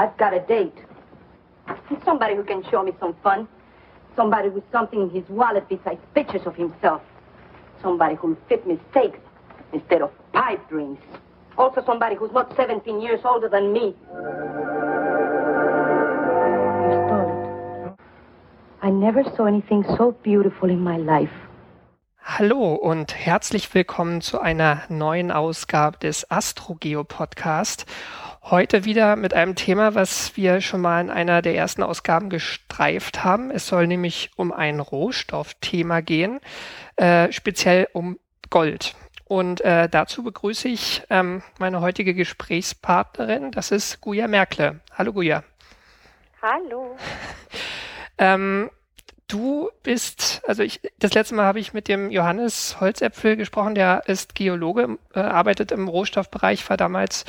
I've got a date. Somebody who can show me some fun. Somebody with something in his wallet besides pictures of himself. Somebody who'll fit mistakes instead of pipe dreams. Also somebody who's not 17 years older than me. You stole it. I never saw anything so beautiful in my life. Hallo und herzlich willkommen zu einer neuen Ausgabe des Astrogeo Podcast. Heute wieder mit einem Thema, was wir schon mal in einer der ersten Ausgaben gestreift haben. Es soll nämlich um ein Rohstoffthema gehen, äh, speziell um Gold. Und äh, dazu begrüße ich ähm, meine heutige Gesprächspartnerin. Das ist Guja Merkle. Hallo Guja. Hallo. ähm, Du bist, also ich, das letzte Mal habe ich mit dem Johannes Holzäpfel gesprochen, der ist Geologe, äh, arbeitet im Rohstoffbereich, war damals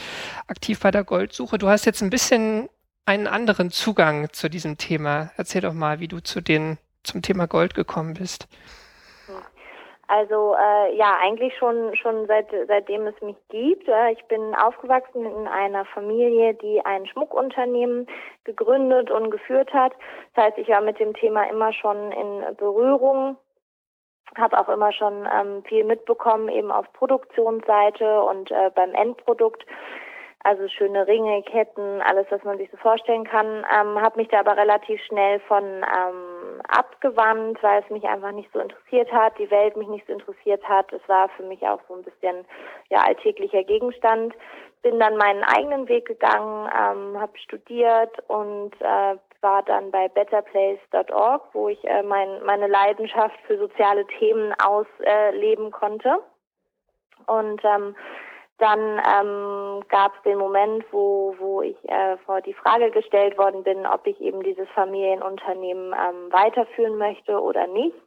aktiv bei der Goldsuche. Du hast jetzt ein bisschen einen anderen Zugang zu diesem Thema. Erzähl doch mal, wie du zu den, zum Thema Gold gekommen bist. Also äh, ja, eigentlich schon schon seit seitdem es mich gibt. Äh, ich bin aufgewachsen in einer Familie, die ein Schmuckunternehmen gegründet und geführt hat. Das heißt, ich war mit dem Thema immer schon in Berührung, habe auch immer schon ähm, viel mitbekommen, eben auf Produktionsseite und äh, beim Endprodukt. Also schöne Ringe, Ketten, alles, was man sich so vorstellen kann. Ähm, habe mich da aber relativ schnell von ähm, abgewandt, weil es mich einfach nicht so interessiert hat, die Welt mich nicht so interessiert hat. Es war für mich auch so ein bisschen ja alltäglicher Gegenstand. Bin dann meinen eigenen Weg gegangen, ähm, habe studiert und äh, war dann bei betterplace.org, wo ich äh, mein, meine Leidenschaft für soziale Themen ausleben äh, konnte. Und ähm, dann ähm, gab es den Moment, wo, wo ich äh, vor die Frage gestellt worden bin, ob ich eben dieses Familienunternehmen ähm, weiterführen möchte oder nicht.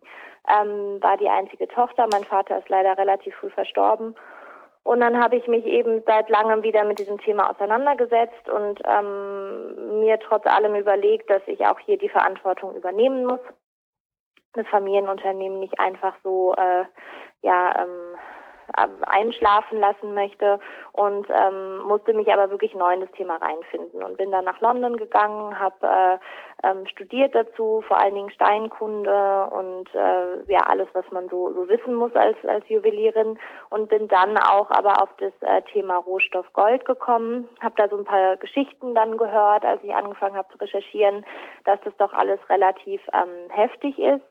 Ähm, war die einzige Tochter. Mein Vater ist leider relativ früh verstorben. Und dann habe ich mich eben seit langem wieder mit diesem Thema auseinandergesetzt und ähm, mir trotz allem überlegt, dass ich auch hier die Verantwortung übernehmen muss. Das Familienunternehmen nicht einfach so äh, ja ähm, einschlafen lassen möchte und ähm, musste mich aber wirklich neu in das Thema reinfinden und bin dann nach London gegangen, habe äh, ähm, studiert dazu, vor allen Dingen Steinkunde und äh, ja alles, was man so, so wissen muss als, als Juwelierin und bin dann auch aber auf das äh, Thema Rohstoff Gold gekommen, habe da so ein paar Geschichten dann gehört, als ich angefangen habe zu recherchieren, dass das doch alles relativ ähm, heftig ist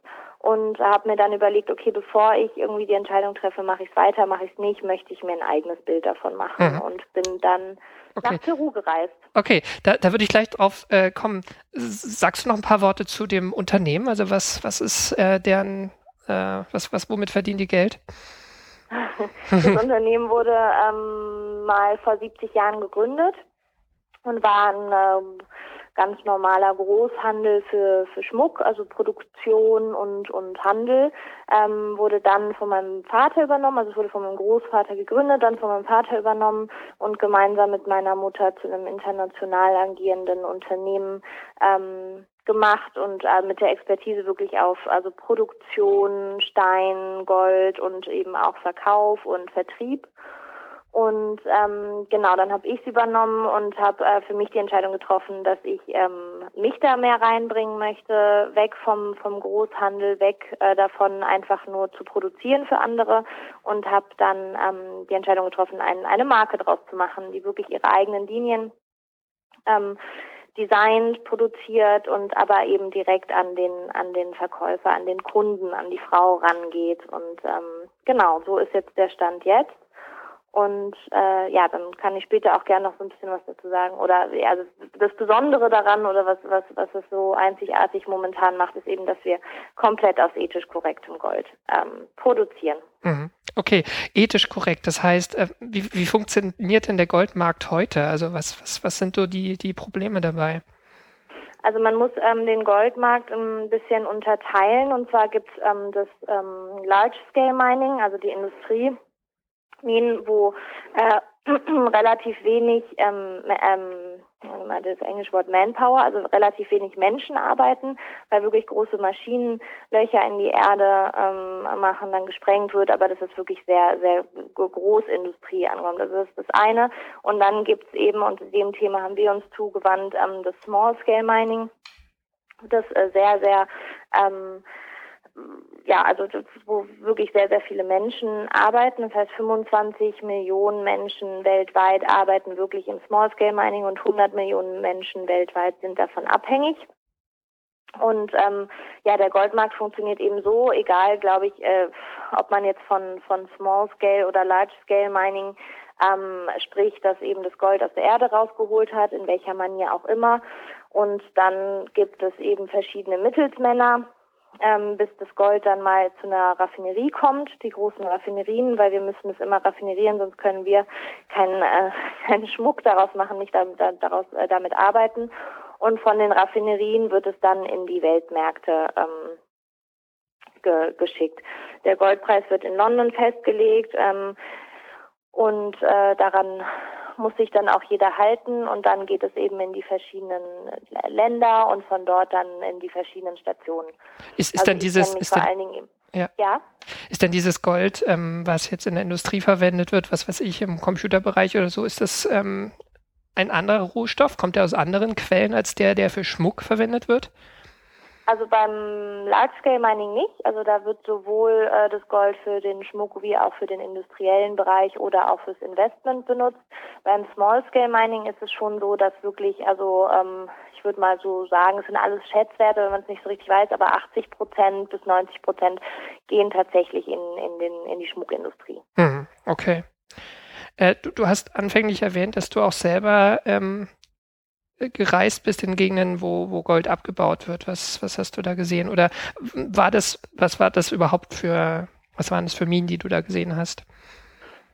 und habe mir dann überlegt, okay, bevor ich irgendwie die Entscheidung treffe, mache ich es weiter, mache ich es nicht, möchte ich mir ein eigenes Bild davon machen mhm. und bin dann okay. nach Peru gereist. Okay, da, da würde ich gleich drauf äh, kommen. Sagst du noch ein paar Worte zu dem Unternehmen? Also was, was ist äh, deren, äh, was, was, womit verdienen die Geld? das Unternehmen wurde ähm, mal vor 70 Jahren gegründet und war ein äh, ganz normaler Großhandel für, für Schmuck, also Produktion und, und Handel, ähm, wurde dann von meinem Vater übernommen, also es wurde von meinem Großvater gegründet, dann von meinem Vater übernommen und gemeinsam mit meiner Mutter zu einem international agierenden Unternehmen ähm, gemacht und äh, mit der Expertise wirklich auf also Produktion, Stein, Gold und eben auch Verkauf und Vertrieb. Und ähm, genau, dann habe ich es übernommen und habe äh, für mich die Entscheidung getroffen, dass ich ähm, mich da mehr reinbringen möchte, weg vom vom Großhandel, weg äh, davon einfach nur zu produzieren für andere und habe dann ähm, die Entscheidung getroffen, ein, eine Marke draus zu machen, die wirklich ihre eigenen Linien ähm, designt, produziert und aber eben direkt an den an den Verkäufer, an den Kunden, an die Frau rangeht und ähm, genau, so ist jetzt der Stand jetzt. Und äh, ja, dann kann ich später auch gerne noch so ein bisschen was dazu sagen. Oder ja, das, das Besondere daran oder was, was, was es so einzigartig momentan macht, ist eben, dass wir komplett aus ethisch korrektem Gold ähm, produzieren. Mhm. Okay, ethisch korrekt. Das heißt, äh, wie, wie funktioniert denn der Goldmarkt heute? Also was, was, was sind so die, die Probleme dabei? Also man muss ähm, den Goldmarkt ein bisschen unterteilen. Und zwar gibt es ähm, das ähm, Large-Scale Mining, also die Industrie Minen, wo äh, relativ wenig ähm, ähm, das englische Wort Manpower, also relativ wenig Menschen arbeiten, weil wirklich große Maschinen Löcher in die Erde ähm, machen, dann gesprengt wird, aber das ist wirklich sehr, sehr Großindustrie angekommen. Das ist das eine. Und dann gibt's eben, und dem Thema haben wir uns zugewandt, ähm, das Small Scale Mining, das äh, sehr, sehr ähm, ja, also wo wirklich sehr, sehr viele Menschen arbeiten. Das heißt, 25 Millionen Menschen weltweit arbeiten wirklich im Small-Scale Mining und 100 Millionen Menschen weltweit sind davon abhängig. Und ähm, ja, der Goldmarkt funktioniert eben so, egal, glaube ich, äh, ob man jetzt von, von Small Scale oder Large Scale Mining ähm, spricht, dass eben das Gold aus der Erde rausgeholt hat, in welcher Manier auch immer. Und dann gibt es eben verschiedene Mittelsmänner, ähm, bis das Gold dann mal zu einer Raffinerie kommt, die großen Raffinerien, weil wir müssen es immer raffinerieren, sonst können wir keinen, äh, keinen Schmuck daraus machen, nicht damit, daraus, äh, damit arbeiten. Und von den Raffinerien wird es dann in die Weltmärkte ähm, ge geschickt. Der Goldpreis wird in London festgelegt ähm, und äh, daran muss sich dann auch jeder halten und dann geht es eben in die verschiedenen Länder und von dort dann in die verschiedenen Stationen. Ist, ist also dann dieses ist dann, ja. ja. Ist denn dieses Gold, ähm, was jetzt in der Industrie verwendet wird, was weiß ich, im Computerbereich oder so, ist das ähm, ein anderer Rohstoff? Kommt der aus anderen Quellen als der, der für Schmuck verwendet wird? Also beim Large-Scale Mining nicht. Also da wird sowohl äh, das Gold für den Schmuck wie auch für den industriellen Bereich oder auch fürs Investment benutzt. Beim Small-Scale Mining ist es schon so, dass wirklich, also ähm, ich würde mal so sagen, es sind alles Schätzwerte, wenn man es nicht so richtig weiß, aber 80 Prozent bis 90 Prozent gehen tatsächlich in, in, den, in die Schmuckindustrie. Mhm, okay. Äh, du, du, hast anfänglich erwähnt, dass du auch selber ähm, gereist bist in Gegenden, wo, wo Gold abgebaut wird. Was, was hast du da gesehen? Oder war das, was war das überhaupt für, was waren das für Minen, die du da gesehen hast?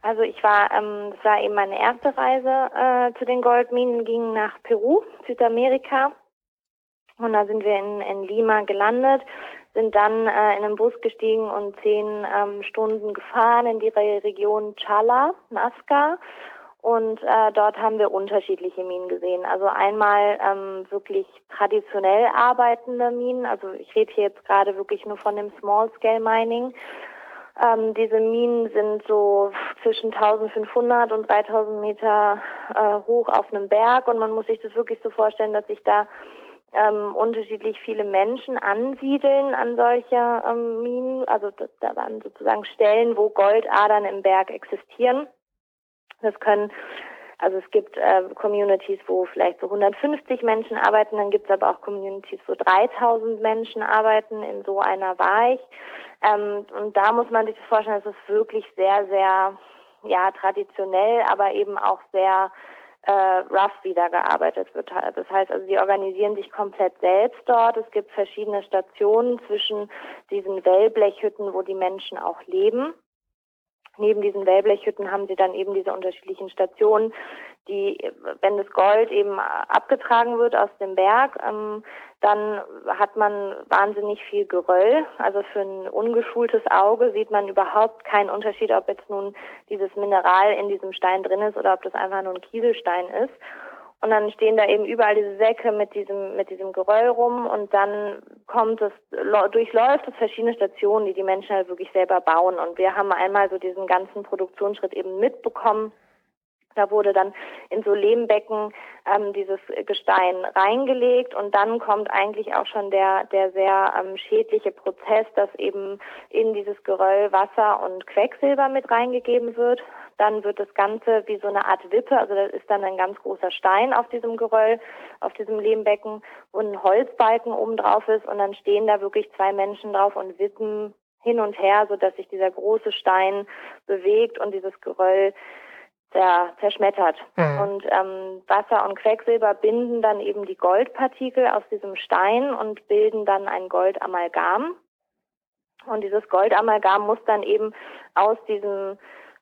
Also ich war, ähm, das war eben meine erste Reise äh, zu den Goldminen, ging nach Peru, Südamerika. Und da sind wir in, in Lima gelandet, sind dann äh, in einen Bus gestiegen und zehn ähm, Stunden gefahren in die Re Region Chala, Nazca und äh, dort haben wir unterschiedliche Minen gesehen. Also einmal ähm, wirklich traditionell arbeitende Minen. Also ich rede hier jetzt gerade wirklich nur von dem Small Scale Mining. Ähm, diese Minen sind so zwischen 1500 und 3000 Meter äh, hoch auf einem Berg und man muss sich das wirklich so vorstellen, dass sich da ähm, unterschiedlich viele Menschen ansiedeln an solche ähm, Minen. Also da waren sozusagen Stellen, wo Goldadern im Berg existieren. Das können also es gibt äh, Communities, wo vielleicht so 150 Menschen arbeiten, dann gibt es aber auch Communities, wo 3000 Menschen arbeiten in so einer Weich. Ähm, und da muss man sich das vorstellen, es wirklich sehr, sehr ja traditionell, aber eben auch sehr äh, rough wieder gearbeitet wird. Das heißt also, die organisieren sich komplett selbst dort. Es gibt verschiedene Stationen zwischen diesen Wellblechhütten, wo die Menschen auch leben neben diesen Wellblechhütten haben sie dann eben diese unterschiedlichen Stationen, die, wenn das Gold eben abgetragen wird aus dem Berg, ähm, dann hat man wahnsinnig viel Geröll. Also für ein ungeschultes Auge sieht man überhaupt keinen Unterschied, ob jetzt nun dieses Mineral in diesem Stein drin ist oder ob das einfach nur ein Kieselstein ist. Und dann stehen da eben überall diese Säcke mit diesem, mit diesem Geröll rum und dann kommt es, durchläuft es verschiedene Stationen, die die Menschen halt wirklich selber bauen. Und wir haben einmal so diesen ganzen Produktionsschritt eben mitbekommen. Da wurde dann in so Lehmbecken ähm, dieses Gestein reingelegt und dann kommt eigentlich auch schon der, der sehr ähm, schädliche Prozess, dass eben in dieses Geröll Wasser und Quecksilber mit reingegeben wird. Dann wird das Ganze wie so eine Art Wippe, also das ist dann ein ganz großer Stein auf diesem Geröll, auf diesem Lehmbecken, wo ein Holzbalken oben drauf ist und dann stehen da wirklich zwei Menschen drauf und wippen hin und her, so dass sich dieser große Stein bewegt und dieses Geröll der zerschmettert. Mhm. Und ähm, Wasser und Quecksilber binden dann eben die Goldpartikel aus diesem Stein und bilden dann ein Goldamalgam. Und dieses Goldamalgam muss dann eben aus diesem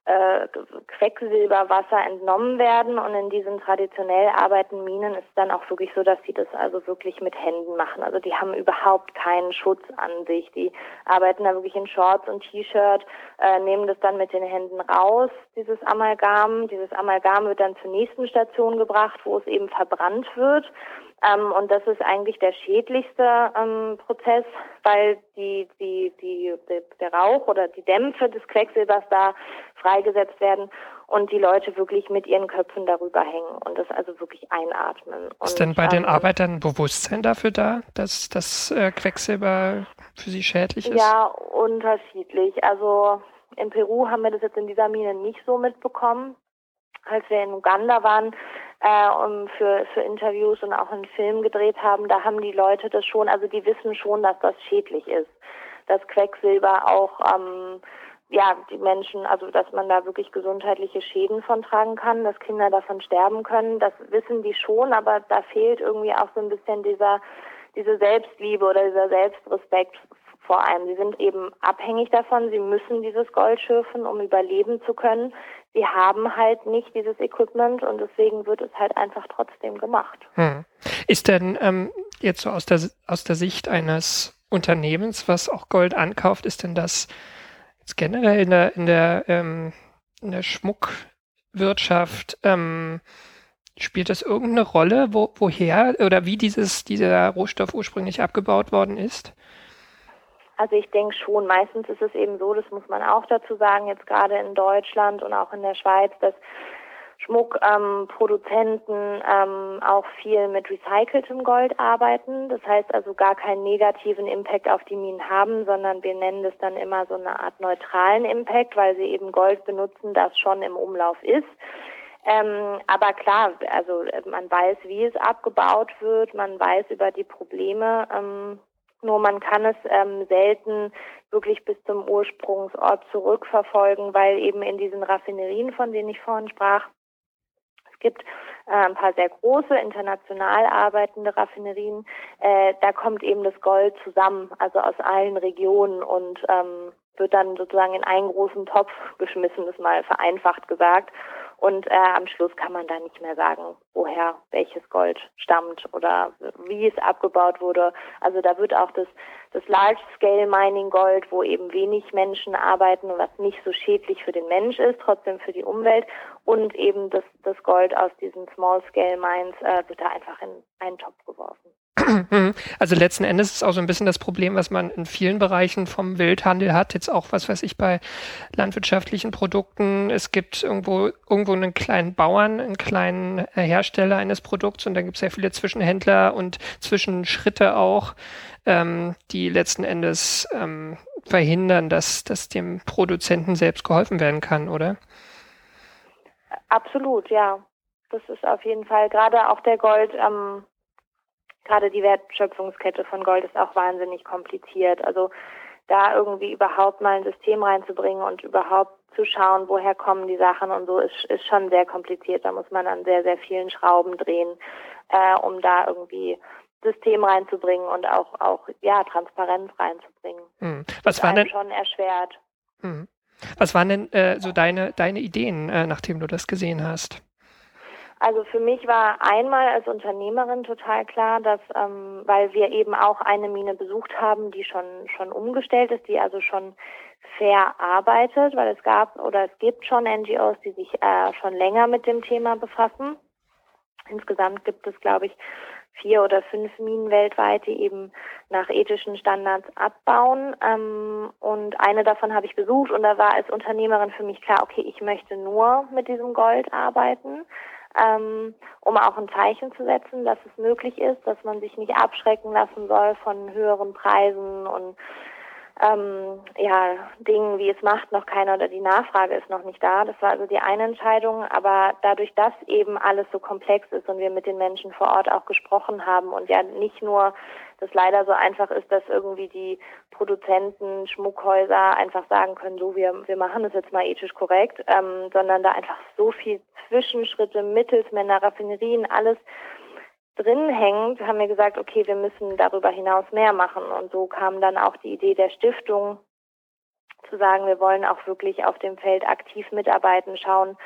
äh, Quecksilberwasser entnommen werden und in diesen traditionell arbeitenden Minen ist dann auch wirklich so, dass sie das also wirklich mit Händen machen. Also die haben überhaupt keinen Schutz an sich. Die arbeiten da wirklich in Shorts und T-Shirt, äh, nehmen das dann mit den Händen raus, dieses Amalgam. Dieses Amalgam wird dann zur nächsten Station gebracht, wo es eben verbrannt wird. Ähm, und das ist eigentlich der schädlichste ähm, Prozess, weil die, die, die, die, der Rauch oder die Dämpfe des Quecksilbers da freigesetzt werden und die Leute wirklich mit ihren Köpfen darüber hängen und das also wirklich einatmen. Und, ist denn bei ähm, den Arbeitern Bewusstsein dafür da, dass das äh, Quecksilber für sie schädlich ist? Ja, unterschiedlich. Also in Peru haben wir das jetzt in dieser Mine nicht so mitbekommen. Als wir in Uganda waren, äh, um für, für Interviews und auch einen Film gedreht haben, da haben die Leute das schon, also die wissen schon, dass das schädlich ist. Dass Quecksilber auch ähm, ja, die Menschen, also dass man da wirklich gesundheitliche Schäden von tragen kann, dass Kinder davon sterben können, das wissen die schon, aber da fehlt irgendwie auch so ein bisschen dieser, diese Selbstliebe oder dieser Selbstrespekt vor allem. Sie sind eben abhängig davon, sie müssen dieses Gold schürfen, um überleben zu können. Sie haben halt nicht dieses Equipment und deswegen wird es halt einfach trotzdem gemacht. Hm. Ist denn ähm, jetzt so aus der, aus der Sicht eines Unternehmens, was auch Gold ankauft, ist denn das jetzt generell in der, in der, ähm, in der Schmuckwirtschaft, ähm, spielt das irgendeine Rolle, wo, woher oder wie dieses, dieser Rohstoff ursprünglich abgebaut worden ist? Also ich denke schon, meistens ist es eben so, das muss man auch dazu sagen, jetzt gerade in Deutschland und auch in der Schweiz, dass Schmuckproduzenten ähm, ähm, auch viel mit recyceltem Gold arbeiten. Das heißt also gar keinen negativen Impact auf die Minen haben, sondern wir nennen das dann immer so eine Art neutralen Impact, weil sie eben Gold benutzen, das schon im Umlauf ist. Ähm, aber klar, also man weiß, wie es abgebaut wird, man weiß über die Probleme. Ähm, nur man kann es ähm, selten wirklich bis zum Ursprungsort zurückverfolgen, weil eben in diesen Raffinerien, von denen ich vorhin sprach, es gibt äh, ein paar sehr große, international arbeitende Raffinerien. Äh, da kommt eben das Gold zusammen, also aus allen Regionen und ähm, wird dann sozusagen in einen großen Topf geschmissen, das mal vereinfacht gesagt. Und äh, am Schluss kann man da nicht mehr sagen, woher welches Gold stammt oder wie es abgebaut wurde. Also da wird auch das, das Large-Scale-Mining-Gold, wo eben wenig Menschen arbeiten und was nicht so schädlich für den Mensch ist, trotzdem für die Umwelt. Und eben das, das Gold aus diesen Small-Scale-Mines äh, wird da einfach in einen Topf geworfen. Also letzten Endes ist auch so ein bisschen das Problem, was man in vielen Bereichen vom Wildhandel hat. Jetzt auch, was weiß ich, bei landwirtschaftlichen Produkten. Es gibt irgendwo, irgendwo einen kleinen Bauern, einen kleinen Hersteller eines Produkts und dann gibt es sehr viele Zwischenhändler und Zwischenschritte auch, ähm, die letzten Endes ähm, verhindern, dass, dass dem Produzenten selbst geholfen werden kann, oder? Absolut, ja. Das ist auf jeden Fall gerade auch der Gold. Ähm gerade die Wertschöpfungskette von Gold ist auch wahnsinnig kompliziert. Also da irgendwie überhaupt mal ein System reinzubringen und überhaupt zu schauen, woher kommen die Sachen und so, ist, ist schon sehr kompliziert. Da muss man an sehr, sehr vielen Schrauben drehen, äh, um da irgendwie System reinzubringen und auch, auch ja, Transparenz reinzubringen. Hm. Was war denn schon erschwert? Hm. Was waren denn äh, so deine, deine Ideen, äh, nachdem du das gesehen hast? Also für mich war einmal als Unternehmerin total klar, dass ähm, weil wir eben auch eine Mine besucht haben, die schon schon umgestellt ist, die also schon fair arbeitet, weil es gab oder es gibt schon NGOs, die sich äh, schon länger mit dem Thema befassen. Insgesamt gibt es, glaube ich, vier oder fünf Minen weltweit, die eben nach ethischen Standards abbauen. Ähm, und eine davon habe ich besucht und da war als Unternehmerin für mich klar, okay, ich möchte nur mit diesem Gold arbeiten ähm, um auch ein Zeichen zu setzen, dass es möglich ist, dass man sich nicht abschrecken lassen soll von höheren Preisen und ähm, ja, Dingen, wie es macht noch keiner oder die Nachfrage ist noch nicht da. Das war also die eine Entscheidung. Aber dadurch, dass eben alles so komplex ist und wir mit den Menschen vor Ort auch gesprochen haben und ja nicht nur das leider so einfach ist, dass irgendwie die Produzenten, Schmuckhäuser einfach sagen können, so wir, wir machen das jetzt mal ethisch korrekt, ähm, sondern da einfach so viel Zwischenschritte, Mittelsmänner, Raffinerien, alles drin hängt, haben wir gesagt, okay, wir müssen darüber hinaus mehr machen. Und so kam dann auch die Idee der Stiftung zu sagen, wir wollen auch wirklich auf dem Feld aktiv mitarbeiten, schauen,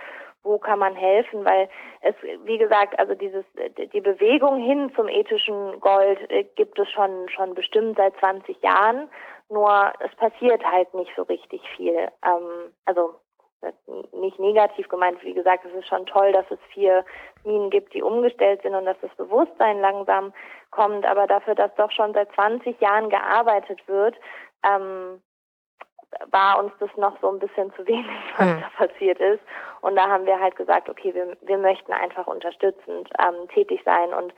wo kann man helfen, weil es, wie gesagt, also dieses, die Bewegung hin zum ethischen Gold äh, gibt es schon, schon bestimmt seit 20 Jahren, nur es passiert halt nicht so richtig viel. Ähm, also nicht negativ gemeint, wie gesagt, es ist schon toll, dass es vier Minen gibt, die umgestellt sind und dass das Bewusstsein langsam kommt, aber dafür, dass doch schon seit 20 Jahren gearbeitet wird, ähm, war uns das noch so ein bisschen zu wenig, was mhm. da passiert ist. Und da haben wir halt gesagt, okay, wir, wir möchten einfach unterstützend ähm, tätig sein und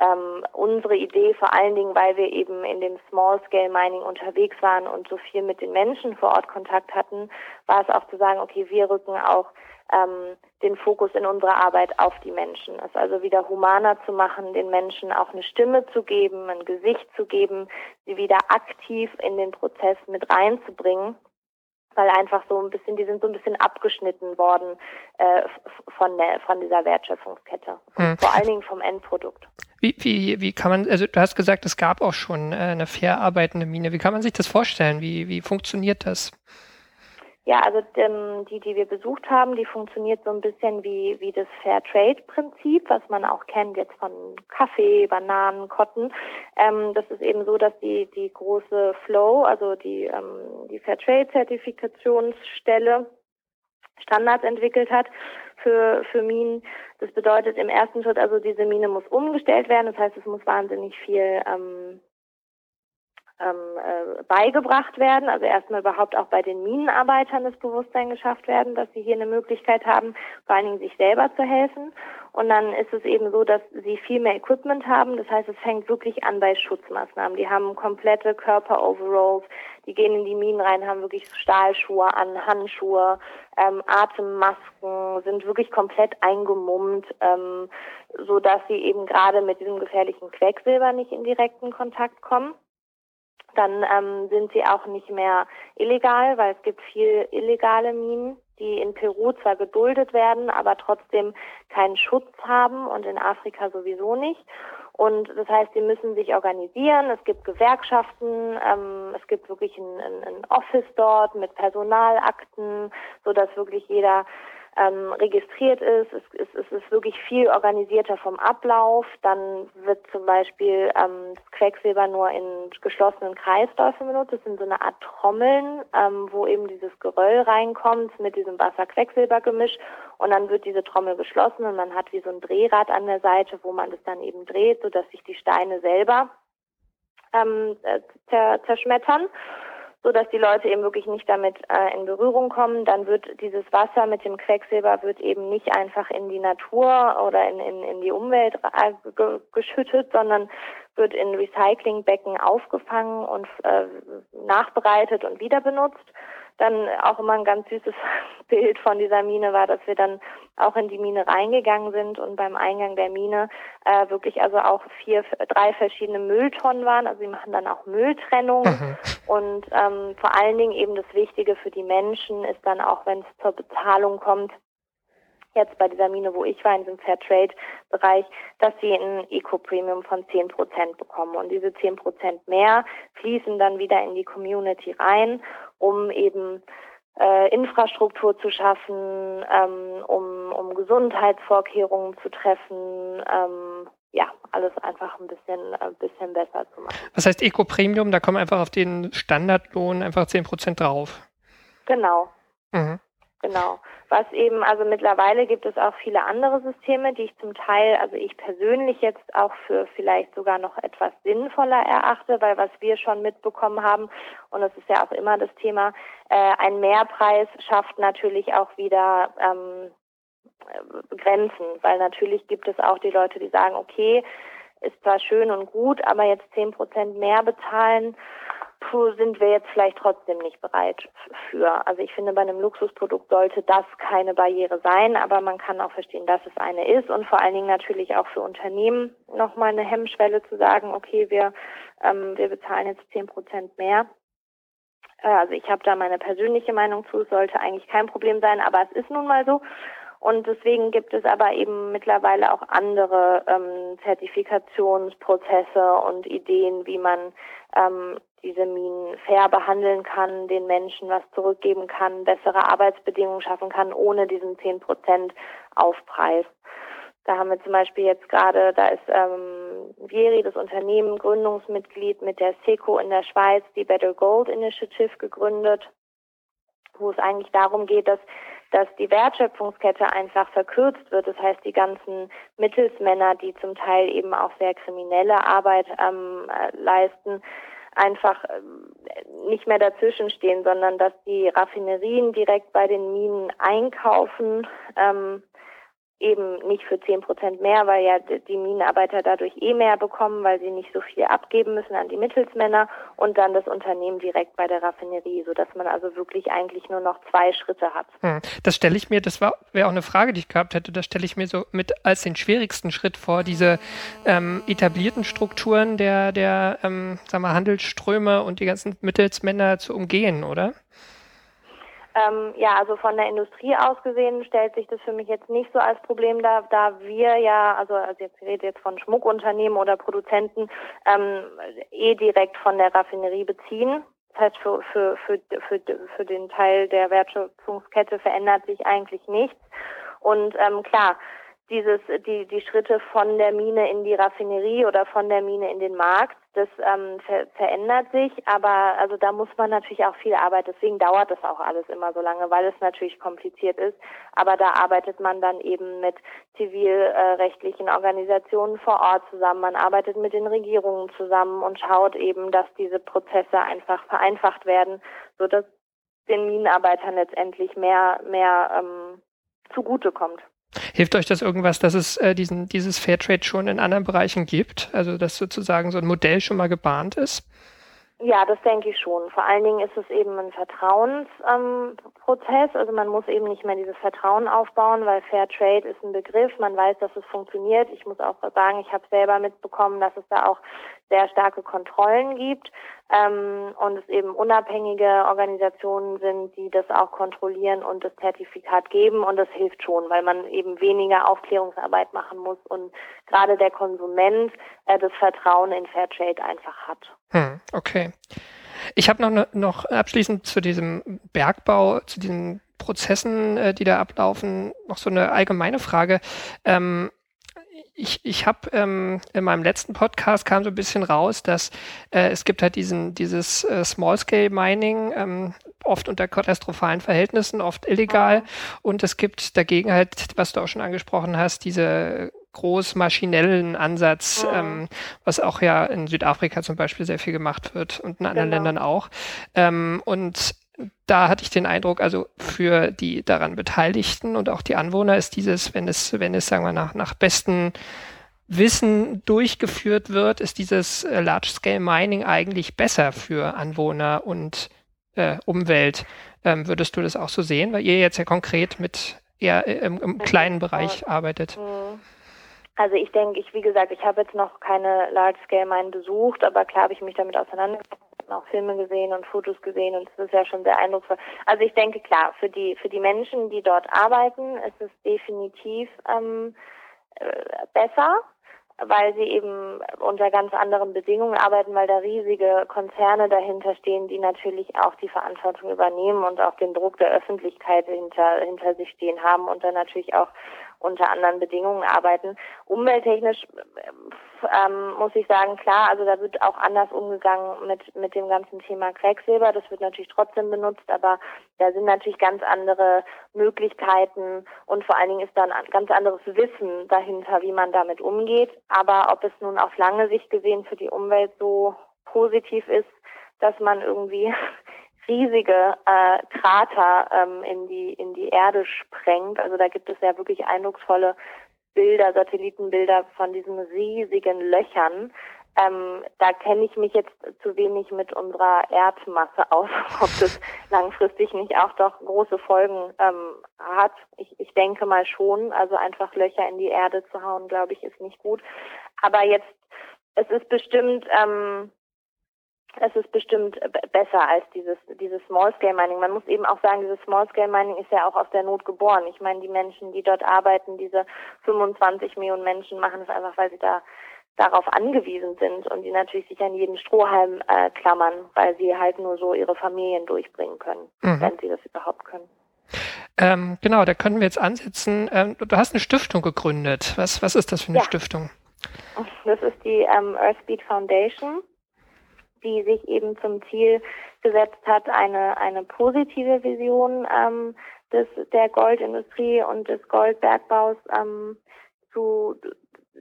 ähm, unsere Idee vor allen Dingen, weil wir eben in dem Small-Scale Mining unterwegs waren und so viel mit den Menschen vor Ort Kontakt hatten, war es auch zu sagen, okay, wir rücken auch ähm, den Fokus in unserer Arbeit auf die Menschen. Es also wieder humaner zu machen, den Menschen auch eine Stimme zu geben, ein Gesicht zu geben, sie wieder aktiv in den Prozess mit reinzubringen weil einfach so ein bisschen, die sind so ein bisschen abgeschnitten worden äh, von der von dieser Wertschöpfungskette, hm. vor allen Dingen vom Endprodukt. Wie, wie, wie kann man, also du hast gesagt, es gab auch schon äh, eine fair arbeitende Mine. Wie kann man sich das vorstellen? Wie, wie funktioniert das? Ja, also ähm, die, die wir besucht haben, die funktioniert so ein bisschen wie, wie das Fair Trade Prinzip, was man auch kennt jetzt von Kaffee, Bananen, Cotton. Ähm, das ist eben so, dass die, die große Flow, also die, ähm, die Fair Trade Zertifikationsstelle Standards entwickelt hat für, für Minen. Das bedeutet im ersten Schritt, also diese Mine muss umgestellt werden. Das heißt, es muss wahnsinnig viel ähm, ähm, äh, beigebracht werden, also erstmal überhaupt auch bei den Minenarbeitern das Bewusstsein geschafft werden, dass sie hier eine Möglichkeit haben, vor allen Dingen sich selber zu helfen. Und dann ist es eben so, dass sie viel mehr Equipment haben. Das heißt, es fängt wirklich an bei Schutzmaßnahmen. Die haben komplette Körper-Overalls, die gehen in die Minen rein, haben wirklich Stahlschuhe an, Handschuhe, ähm, Atemmasken, sind wirklich komplett eingemummt, ähm, so dass sie eben gerade mit diesem gefährlichen Quecksilber nicht in direkten Kontakt kommen dann ähm, sind sie auch nicht mehr illegal, weil es gibt viel illegale Minen, die in Peru zwar geduldet werden, aber trotzdem keinen Schutz haben und in Afrika sowieso nicht. Und das heißt, sie müssen sich organisieren. Es gibt Gewerkschaften, ähm, es gibt wirklich ein, ein, Office dort mit Personalakten, so dass wirklich jeder ähm, registriert ist. Es, es, es, ist wirklich viel organisierter vom Ablauf. Dann wird zum Beispiel ähm, Quecksilber nur in geschlossenen Kreisläufen benutzt. Das sind so eine Art Trommeln, ähm, wo eben dieses Geröll reinkommt mit diesem Wasser-Quecksilber-Gemisch. Und dann wird diese Trommel geschlossen und man hat wie so ein Drehrad an der Seite, wo man das dann eben dreht, sodass sich die Steine selber ähm, äh, zerschmettern so dass die Leute eben wirklich nicht damit äh, in Berührung kommen. Dann wird dieses Wasser mit dem Quecksilber wird eben nicht einfach in die Natur oder in, in, in die Umwelt äh, geschüttet, sondern wird in Recyclingbecken aufgefangen und äh, nachbereitet und wieder benutzt. Dann auch immer ein ganz süßes Bild von dieser Mine war, dass wir dann auch in die Mine reingegangen sind und beim Eingang der Mine äh, wirklich also auch vier, drei verschiedene Mülltonnen waren. Also sie machen dann auch Mülltrennung mhm. und ähm, vor allen Dingen eben das Wichtige für die Menschen ist dann auch, wenn es zur Bezahlung kommt, jetzt bei dieser Mine, wo ich war, in diesem Fairtrade-Bereich, dass sie ein Eco-Premium von 10 Prozent bekommen. Und diese 10 Prozent mehr fließen dann wieder in die Community rein, um eben äh, Infrastruktur zu schaffen, ähm, um, um Gesundheitsvorkehrungen zu treffen, ähm, ja, alles einfach ein bisschen, ein bisschen besser zu machen. Was heißt Eco-Premium? Da kommen einfach auf den Standardlohn einfach 10 Prozent drauf. Genau. Mhm. Genau. Was eben, also mittlerweile gibt es auch viele andere Systeme, die ich zum Teil, also ich persönlich jetzt auch für vielleicht sogar noch etwas sinnvoller erachte, weil was wir schon mitbekommen haben, und das ist ja auch immer das Thema, äh, ein Mehrpreis schafft natürlich auch wieder ähm, Grenzen, weil natürlich gibt es auch die Leute, die sagen, okay, ist zwar schön und gut, aber jetzt zehn Prozent mehr bezahlen, puh, sind wir jetzt vielleicht trotzdem nicht bereit für. Also ich finde, bei einem Luxusprodukt sollte das keine Barriere sein, aber man kann auch verstehen, dass es eine ist und vor allen Dingen natürlich auch für Unternehmen nochmal eine Hemmschwelle zu sagen, okay, wir, ähm, wir bezahlen jetzt zehn Prozent mehr. Äh, also ich habe da meine persönliche Meinung zu, es sollte eigentlich kein Problem sein, aber es ist nun mal so. Und deswegen gibt es aber eben mittlerweile auch andere ähm, Zertifikationsprozesse und Ideen, wie man ähm, diese Minen fair behandeln kann, den Menschen was zurückgeben kann, bessere Arbeitsbedingungen schaffen kann, ohne diesen 10 Prozent Aufpreis. Da haben wir zum Beispiel jetzt gerade, da ist ähm, Vieri, das Unternehmen, Gründungsmitglied mit der SECO in der Schweiz, die Better Gold Initiative gegründet, wo es eigentlich darum geht, dass dass die Wertschöpfungskette einfach verkürzt wird. Das heißt, die ganzen Mittelsmänner, die zum Teil eben auch sehr kriminelle Arbeit ähm, äh, leisten, einfach äh, nicht mehr dazwischen stehen, sondern dass die Raffinerien direkt bei den Minen einkaufen, ähm, eben nicht für zehn Prozent mehr, weil ja die Minenarbeiter dadurch eh mehr bekommen, weil sie nicht so viel abgeben müssen an die Mittelsmänner und dann das Unternehmen direkt bei der Raffinerie, so dass man also wirklich eigentlich nur noch zwei Schritte hat. Hm. Das stelle ich mir, das wäre auch eine Frage, die ich gehabt hätte, das stelle ich mir so mit als den schwierigsten Schritt vor, diese ähm, etablierten Strukturen der, der ähm, sagen wir, Handelsströme und die ganzen Mittelsmänner zu umgehen, oder? Ähm, ja, also von der Industrie aus gesehen stellt sich das für mich jetzt nicht so als Problem dar, da wir ja, also, also jetzt rede jetzt von Schmuckunternehmen oder Produzenten, ähm, eh direkt von der Raffinerie beziehen. Das heißt, für, für, für, für, für den Teil der Wertschöpfungskette verändert sich eigentlich nichts. Und ähm, klar, dieses, die, die Schritte von der Mine in die Raffinerie oder von der Mine in den Markt, das ähm, ver verändert sich, aber also da muss man natürlich auch viel arbeiten. Deswegen dauert das auch alles immer so lange, weil es natürlich kompliziert ist. Aber da arbeitet man dann eben mit zivilrechtlichen Organisationen vor Ort zusammen. Man arbeitet mit den Regierungen zusammen und schaut eben, dass diese Prozesse einfach vereinfacht werden, so dass den Minenarbeitern letztendlich mehr mehr ähm, zugutekommt. Hilft euch das irgendwas, dass es äh, diesen, dieses Fairtrade schon in anderen Bereichen gibt? Also dass sozusagen so ein Modell schon mal gebahnt ist? Ja, das denke ich schon. Vor allen Dingen ist es eben ein Vertrauensprozess. Ähm, also man muss eben nicht mehr dieses Vertrauen aufbauen, weil Fairtrade ist ein Begriff. Man weiß, dass es funktioniert. Ich muss auch sagen, ich habe selber mitbekommen, dass es da auch sehr starke Kontrollen gibt ähm, und es eben unabhängige Organisationen sind, die das auch kontrollieren und das Zertifikat geben und das hilft schon, weil man eben weniger Aufklärungsarbeit machen muss und gerade der Konsument äh, das Vertrauen in Fairtrade einfach hat. Hm, okay. Ich habe noch, ne, noch abschließend zu diesem Bergbau, zu diesen Prozessen, äh, die da ablaufen, noch so eine allgemeine Frage. Ähm, ich, ich habe ähm, in meinem letzten Podcast kam so ein bisschen raus, dass äh, es gibt halt diesen dieses äh, Small-Scale Mining ähm, oft unter katastrophalen Verhältnissen, oft illegal und es gibt dagegen halt, was du auch schon angesprochen hast, diese großmaschinellen Ansatz, mhm. ähm, was auch ja in Südafrika zum Beispiel sehr viel gemacht wird und in anderen genau. Ländern auch. Ähm, und da hatte ich den Eindruck, also für die daran Beteiligten und auch die Anwohner ist dieses, wenn es, wenn es, sagen wir, nach, nach besten Wissen durchgeführt wird, ist dieses äh, Large-Scale Mining eigentlich besser für Anwohner und äh, Umwelt. Ähm, würdest du das auch so sehen, weil ihr jetzt ja konkret mit eher äh, im, im kleinen Bereich arbeitet? Mhm. Also ich denke, ich wie gesagt, ich habe jetzt noch keine Large Scale Mine besucht, aber klar habe ich mich damit auseinandergesetzt, auch Filme gesehen und Fotos gesehen und es ist ja schon sehr eindrucksvoll. Also ich denke klar, für die für die Menschen, die dort arbeiten, ist es definitiv ähm, äh, besser, weil sie eben unter ganz anderen Bedingungen arbeiten, weil da riesige Konzerne dahinter stehen, die natürlich auch die Verantwortung übernehmen und auch den Druck der Öffentlichkeit hinter hinter sich stehen haben und dann natürlich auch unter anderen Bedingungen arbeiten. Umwelttechnisch ähm, muss ich sagen, klar, also da wird auch anders umgegangen mit, mit dem ganzen Thema Quecksilber. Das wird natürlich trotzdem benutzt, aber da sind natürlich ganz andere Möglichkeiten und vor allen Dingen ist dann ganz anderes Wissen dahinter, wie man damit umgeht. Aber ob es nun auf lange Sicht gesehen für die Umwelt so positiv ist, dass man irgendwie riesige äh, Krater ähm, in die in die Erde sprengt. Also da gibt es ja wirklich eindrucksvolle Bilder, Satellitenbilder von diesen riesigen Löchern. Ähm, da kenne ich mich jetzt zu wenig mit unserer Erdmasse aus, ob das langfristig nicht auch doch große Folgen ähm, hat. Ich, ich denke mal schon. Also einfach Löcher in die Erde zu hauen, glaube ich, ist nicht gut. Aber jetzt, es ist bestimmt ähm, es ist bestimmt besser als dieses, dieses Small-Scale Mining. Man muss eben auch sagen, dieses Small-Scale Mining ist ja auch aus der Not geboren. Ich meine, die Menschen, die dort arbeiten, diese 25 Millionen Menschen machen es einfach, weil sie da darauf angewiesen sind und die natürlich sich an jeden Strohhalm äh, klammern, weil sie halt nur so ihre Familien durchbringen können, mhm. wenn sie das überhaupt können. Ähm, genau, da können wir jetzt ansetzen. Ähm, du hast eine Stiftung gegründet. Was, was ist das für eine ja. Stiftung? Das ist die ähm, Earthbeat Foundation, die sich eben zum Ziel gesetzt hat, eine, eine positive Vision ähm, des, der Goldindustrie und des Goldbergbaus ähm, zu,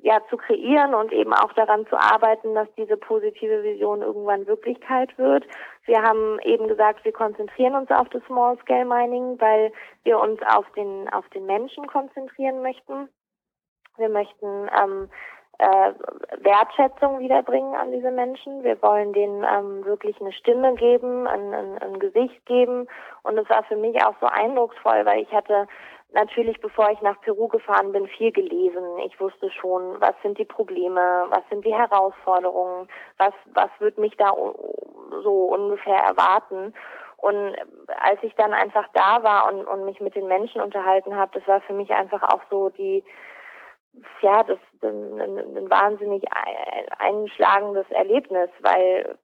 ja, zu kreieren und eben auch daran zu arbeiten, dass diese positive Vision irgendwann Wirklichkeit wird. Wir haben eben gesagt, wir konzentrieren uns auf das Small Scale Mining, weil wir uns auf den, auf den Menschen konzentrieren möchten. Wir möchten ähm, äh, Wertschätzung wiederbringen an diese Menschen. Wir wollen denen ähm, wirklich eine Stimme geben, ein, ein, ein Gesicht geben. Und es war für mich auch so eindrucksvoll, weil ich hatte natürlich, bevor ich nach Peru gefahren bin, viel gelesen. Ich wusste schon, was sind die Probleme, was sind die Herausforderungen, was, was wird mich da so ungefähr erwarten. Und als ich dann einfach da war und, und mich mit den Menschen unterhalten habe, das war für mich einfach auch so die, ja, das ist ein, ein, wahnsinnig einschlagendes Erlebnis, weil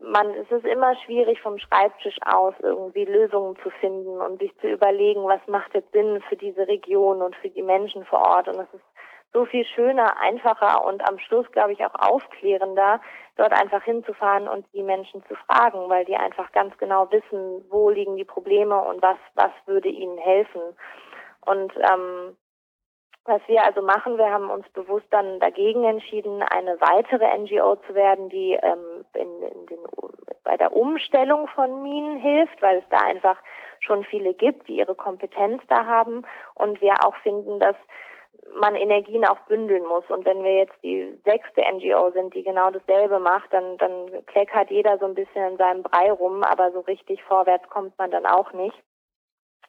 man, es ist immer schwierig vom Schreibtisch aus irgendwie Lösungen zu finden und sich zu überlegen, was macht jetzt Sinn für diese Region und für die Menschen vor Ort. Und es ist so viel schöner, einfacher und am Schluss, glaube ich, auch aufklärender, dort einfach hinzufahren und die Menschen zu fragen, weil die einfach ganz genau wissen, wo liegen die Probleme und was, was würde ihnen helfen. Und ähm, was wir also machen, wir haben uns bewusst dann dagegen entschieden, eine weitere NGO zu werden, die ähm, in, in den, bei der Umstellung von Minen hilft, weil es da einfach schon viele gibt, die ihre Kompetenz da haben und wir auch finden, dass man Energien auch bündeln muss. Und wenn wir jetzt die sechste NGO sind, die genau dasselbe macht, dann, dann kleckert jeder so ein bisschen in seinem Brei rum, aber so richtig vorwärts kommt man dann auch nicht.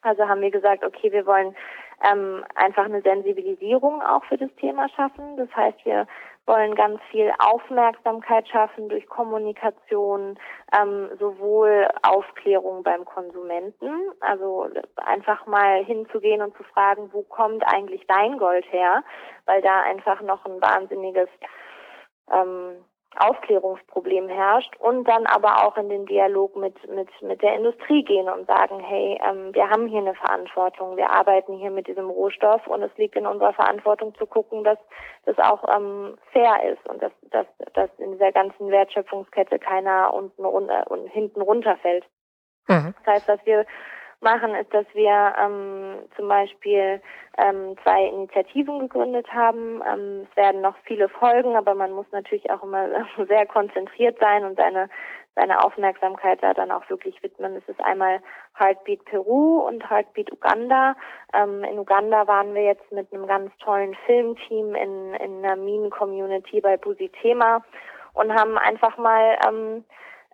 Also haben wir gesagt, okay, wir wollen ähm, einfach eine Sensibilisierung auch für das Thema schaffen. Das heißt, wir wollen ganz viel Aufmerksamkeit schaffen durch Kommunikation, ähm, sowohl Aufklärung beim Konsumenten, also einfach mal hinzugehen und zu fragen, wo kommt eigentlich dein Gold her, weil da einfach noch ein wahnsinniges ähm, Aufklärungsproblem herrscht und dann aber auch in den Dialog mit, mit, mit der Industrie gehen und sagen, hey, ähm, wir haben hier eine Verantwortung, wir arbeiten hier mit diesem Rohstoff und es liegt in unserer Verantwortung zu gucken, dass das auch ähm, fair ist und dass, dass, dass in dieser ganzen Wertschöpfungskette keiner unten runter und hinten runterfällt. Mhm. Das heißt, dass wir machen, ist, dass wir ähm, zum Beispiel ähm, zwei Initiativen gegründet haben. Ähm, es werden noch viele folgen, aber man muss natürlich auch immer sehr konzentriert sein und seine seine Aufmerksamkeit da dann auch wirklich widmen. Es ist einmal Heartbeat Peru und Heartbeat Uganda. Ähm, in Uganda waren wir jetzt mit einem ganz tollen Filmteam in, in einer Minen-Community bei Busitema und haben einfach mal ähm,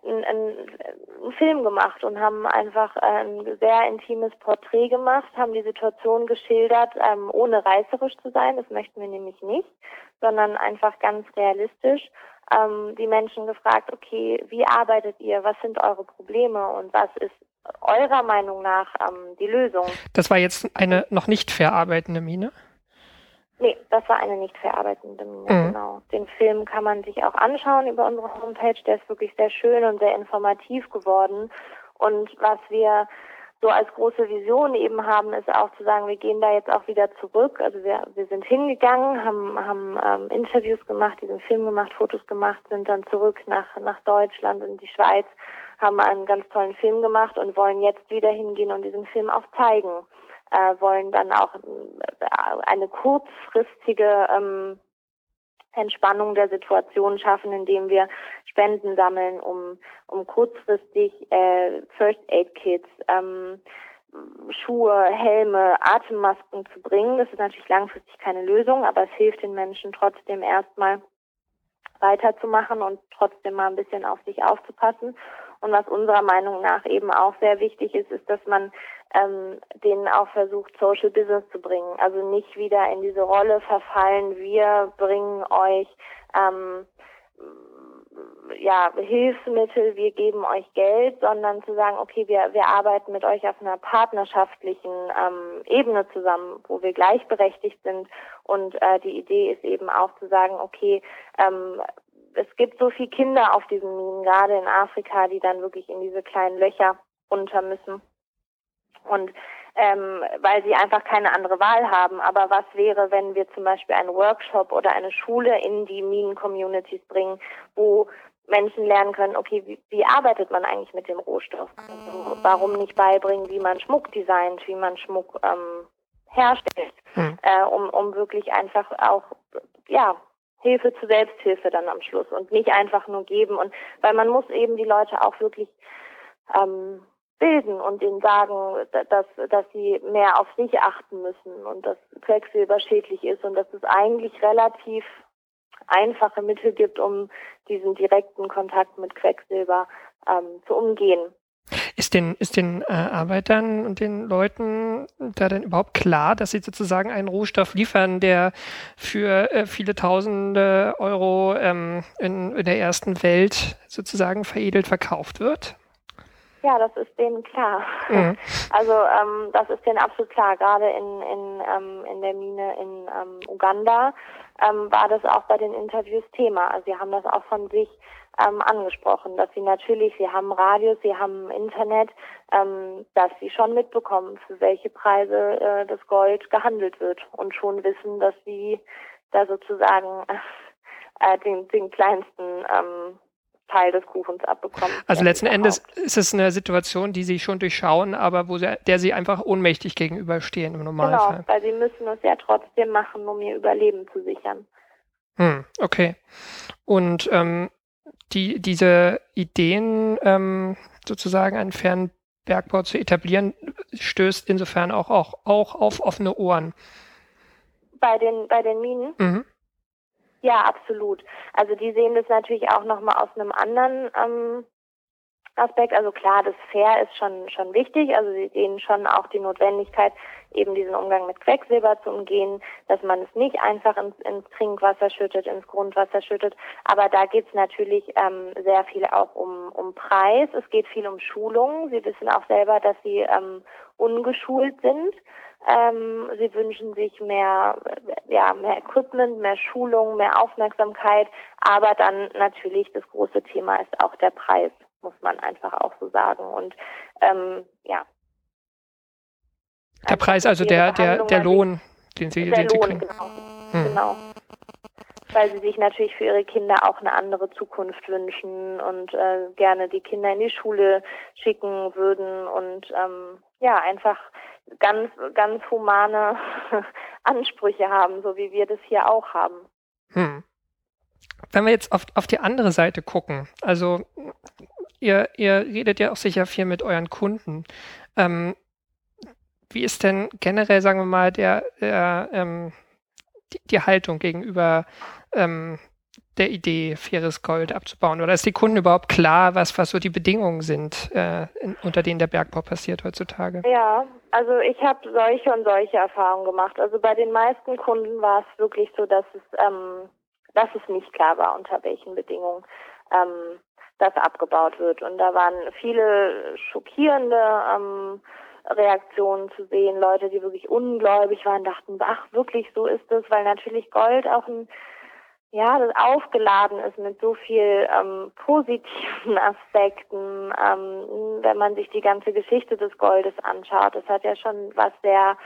einen, einen Film gemacht und haben einfach ein sehr intimes Porträt gemacht, haben die Situation geschildert, ähm, ohne reißerisch zu sein, das möchten wir nämlich nicht, sondern einfach ganz realistisch. Ähm, die Menschen gefragt, okay, wie arbeitet ihr, was sind eure Probleme und was ist eurer Meinung nach ähm, die Lösung? Das war jetzt eine noch nicht verarbeitende Mine? Nee, das war eine nicht verarbeitende Mine, mhm. genau. Den Film kann man sich auch anschauen über unsere Homepage. Der ist wirklich sehr schön und sehr informativ geworden. Und was wir so als große Vision eben haben, ist auch zu sagen, wir gehen da jetzt auch wieder zurück. Also wir, wir sind hingegangen, haben, haben ähm, Interviews gemacht, diesen Film gemacht, Fotos gemacht, sind dann zurück nach, nach Deutschland und die Schweiz, haben einen ganz tollen Film gemacht und wollen jetzt wieder hingehen und diesen Film auch zeigen äh, wollen dann auch äh, eine kurzfristige ähm, Entspannung der Situation schaffen, indem wir Spenden sammeln, um, um kurzfristig äh, First Aid Kits, ähm, Schuhe, Helme, Atemmasken zu bringen. Das ist natürlich langfristig keine Lösung, aber es hilft den Menschen trotzdem erstmal weiterzumachen und trotzdem mal ein bisschen auf sich aufzupassen. Und was unserer Meinung nach eben auch sehr wichtig ist, ist, dass man ähm, denen auch versucht, Social Business zu bringen. Also nicht wieder in diese Rolle verfallen, wir bringen euch ähm, ja, Hilfsmittel, wir geben euch Geld, sondern zu sagen, okay, wir, wir arbeiten mit euch auf einer partnerschaftlichen ähm, Ebene zusammen, wo wir gleichberechtigt sind. Und äh, die Idee ist eben auch zu sagen, okay, ähm, es gibt so viele Kinder auf diesen Minen, gerade in Afrika, die dann wirklich in diese kleinen Löcher runter müssen. Und ähm, weil sie einfach keine andere Wahl haben. Aber was wäre, wenn wir zum Beispiel einen Workshop oder eine Schule in die Minen-Communities bringen, wo Menschen lernen können, okay, wie, wie arbeitet man eigentlich mit dem Rohstoff? Also, warum nicht beibringen, wie man Schmuck designt, wie man Schmuck ähm, herstellt, hm. äh, um, um wirklich einfach auch, ja, Hilfe zur Selbsthilfe dann am Schluss und nicht einfach nur geben. Und weil man muss eben die Leute auch wirklich ähm, bilden und denen sagen, dass, dass sie mehr auf sich achten müssen und dass Quecksilber schädlich ist und dass es eigentlich relativ einfache Mittel gibt, um diesen direkten Kontakt mit Quecksilber ähm, zu umgehen. Ist den, ist den äh, Arbeitern und den Leuten da denn überhaupt klar, dass sie sozusagen einen Rohstoff liefern, der für äh, viele tausende Euro ähm, in, in der ersten Welt sozusagen veredelt verkauft wird? Ja, das ist denen klar. Mhm. Also ähm, das ist denen absolut klar. Gerade in, in, ähm, in der Mine in ähm, Uganda ähm, war das auch bei den Interviews Thema. Also sie haben das auch von sich ähm, angesprochen, dass sie natürlich, sie haben Radios, sie haben Internet, ähm, dass sie schon mitbekommen, für welche Preise äh, das Gold gehandelt wird und schon wissen, dass sie da sozusagen äh, den, den kleinsten ähm, Teil des Kuchens abbekommen. Also letzten Endes ist es eine Situation, die sie schon durchschauen, aber wo sie, der sie einfach ohnmächtig gegenüberstehen im Normalfall. Genau, weil sie müssen es ja trotzdem machen, um ihr Überleben zu sichern. Hm, okay. Und ähm, die, diese Ideen, ähm, sozusagen einen Fernbergbau zu etablieren, stößt insofern auch, auch, auch auf offene Ohren. Bei den, bei den Minen? Mhm. Ja, absolut. Also die sehen das natürlich auch nochmal aus einem anderen ähm, Aspekt. Also klar, das Fair ist schon schon wichtig. Also sie sehen schon auch die Notwendigkeit, eben diesen Umgang mit Quecksilber zu umgehen, dass man es nicht einfach ins, ins Trinkwasser schüttet, ins Grundwasser schüttet. Aber da geht es natürlich ähm, sehr viel auch um, um Preis. Es geht viel um Schulung. Sie wissen auch selber, dass sie ähm, ungeschult sind. Ähm, sie wünschen sich mehr, ja, mehr Equipment, mehr Schulung, mehr Aufmerksamkeit. Aber dann natürlich das große Thema ist auch der Preis, muss man einfach auch so sagen. Und ähm, ja. Der Preis, also der, der, der Lohn, den sie, der den Lohn, sie kriegen. Genau. Hm. genau. Weil sie sich natürlich für ihre Kinder auch eine andere Zukunft wünschen und äh, gerne die Kinder in die Schule schicken würden und ähm, ja, einfach ganz, ganz humane Ansprüche haben, so wie wir das hier auch haben. Hm. Wenn wir jetzt auf, auf die andere Seite gucken, also ihr, ihr redet ja auch sicher viel mit euren Kunden. Ähm, wie ist denn generell, sagen wir mal, der, der ähm, die, die, Haltung gegenüber ähm, der Idee, faires Gold abzubauen? Oder ist die Kunden überhaupt klar, was, was so die Bedingungen sind, äh, in, unter denen der Bergbau passiert heutzutage? Ja, also ich habe solche und solche Erfahrungen gemacht. Also bei den meisten Kunden war es wirklich so, dass es, ähm, dass es nicht klar war, unter welchen Bedingungen ähm, das abgebaut wird. Und da waren viele schockierende ähm, Reaktionen zu sehen, Leute, die wirklich ungläubig waren, dachten, ach, wirklich, so ist es, weil natürlich Gold auch ein ja, das aufgeladen ist mit so viel ähm, positiven Aspekten, ähm, wenn man sich die ganze Geschichte des Goldes anschaut. Das hat ja schon was sehr,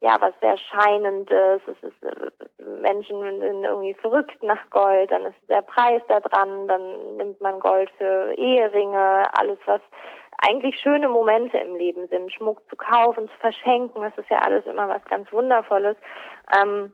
ja, was sehr Scheinendes. Es ist, äh, Menschen sind irgendwie verrückt nach Gold, dann ist der Preis da dran, dann nimmt man Gold für Eheringe, alles was eigentlich schöne Momente im Leben sind, Schmuck zu kaufen, zu verschenken, das ist ja alles immer was ganz Wundervolles. Ähm,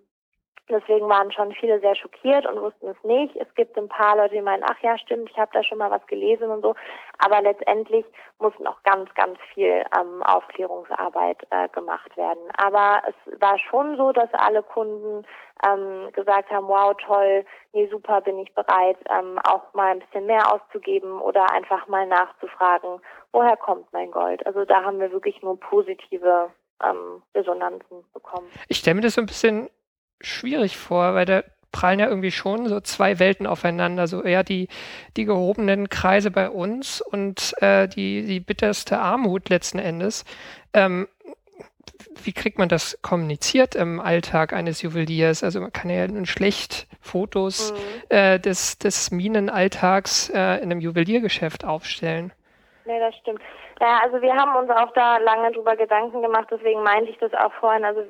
Deswegen waren schon viele sehr schockiert und wussten es nicht. Es gibt ein paar Leute, die meinen, ach ja, stimmt, ich habe da schon mal was gelesen und so. Aber letztendlich muss noch ganz, ganz viel ähm, Aufklärungsarbeit äh, gemacht werden. Aber es war schon so, dass alle Kunden ähm, gesagt haben, wow, toll, nee, super, bin ich bereit, ähm, auch mal ein bisschen mehr auszugeben oder einfach mal nachzufragen, woher kommt mein Gold. Also da haben wir wirklich nur positive ähm, Resonanzen bekommen. Ich stelle mir das so ein bisschen schwierig vor, weil der prallen ja irgendwie schon so zwei Welten aufeinander. So eher die, die gehobenen Kreise bei uns und äh, die, die bitterste Armut letzten Endes. Ähm, wie kriegt man das kommuniziert im Alltag eines Juweliers? Also man kann ja nun schlecht Fotos mhm. äh, des, des Minenalltags äh, in einem Juweliergeschäft aufstellen. Nee, das stimmt. Ja, also wir haben uns auch da lange drüber Gedanken gemacht, deswegen meinte ich das auch vorhin. Also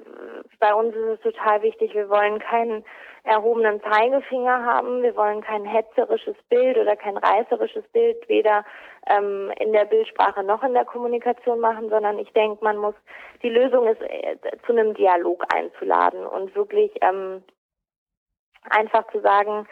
bei uns ist es total wichtig, wir wollen keinen erhobenen Zeigefinger haben, wir wollen kein hetzerisches Bild oder kein reißerisches Bild, weder ähm, in der Bildsprache noch in der Kommunikation machen, sondern ich denke, man muss, die Lösung ist, äh, zu einem Dialog einzuladen und wirklich ähm, einfach zu sagen,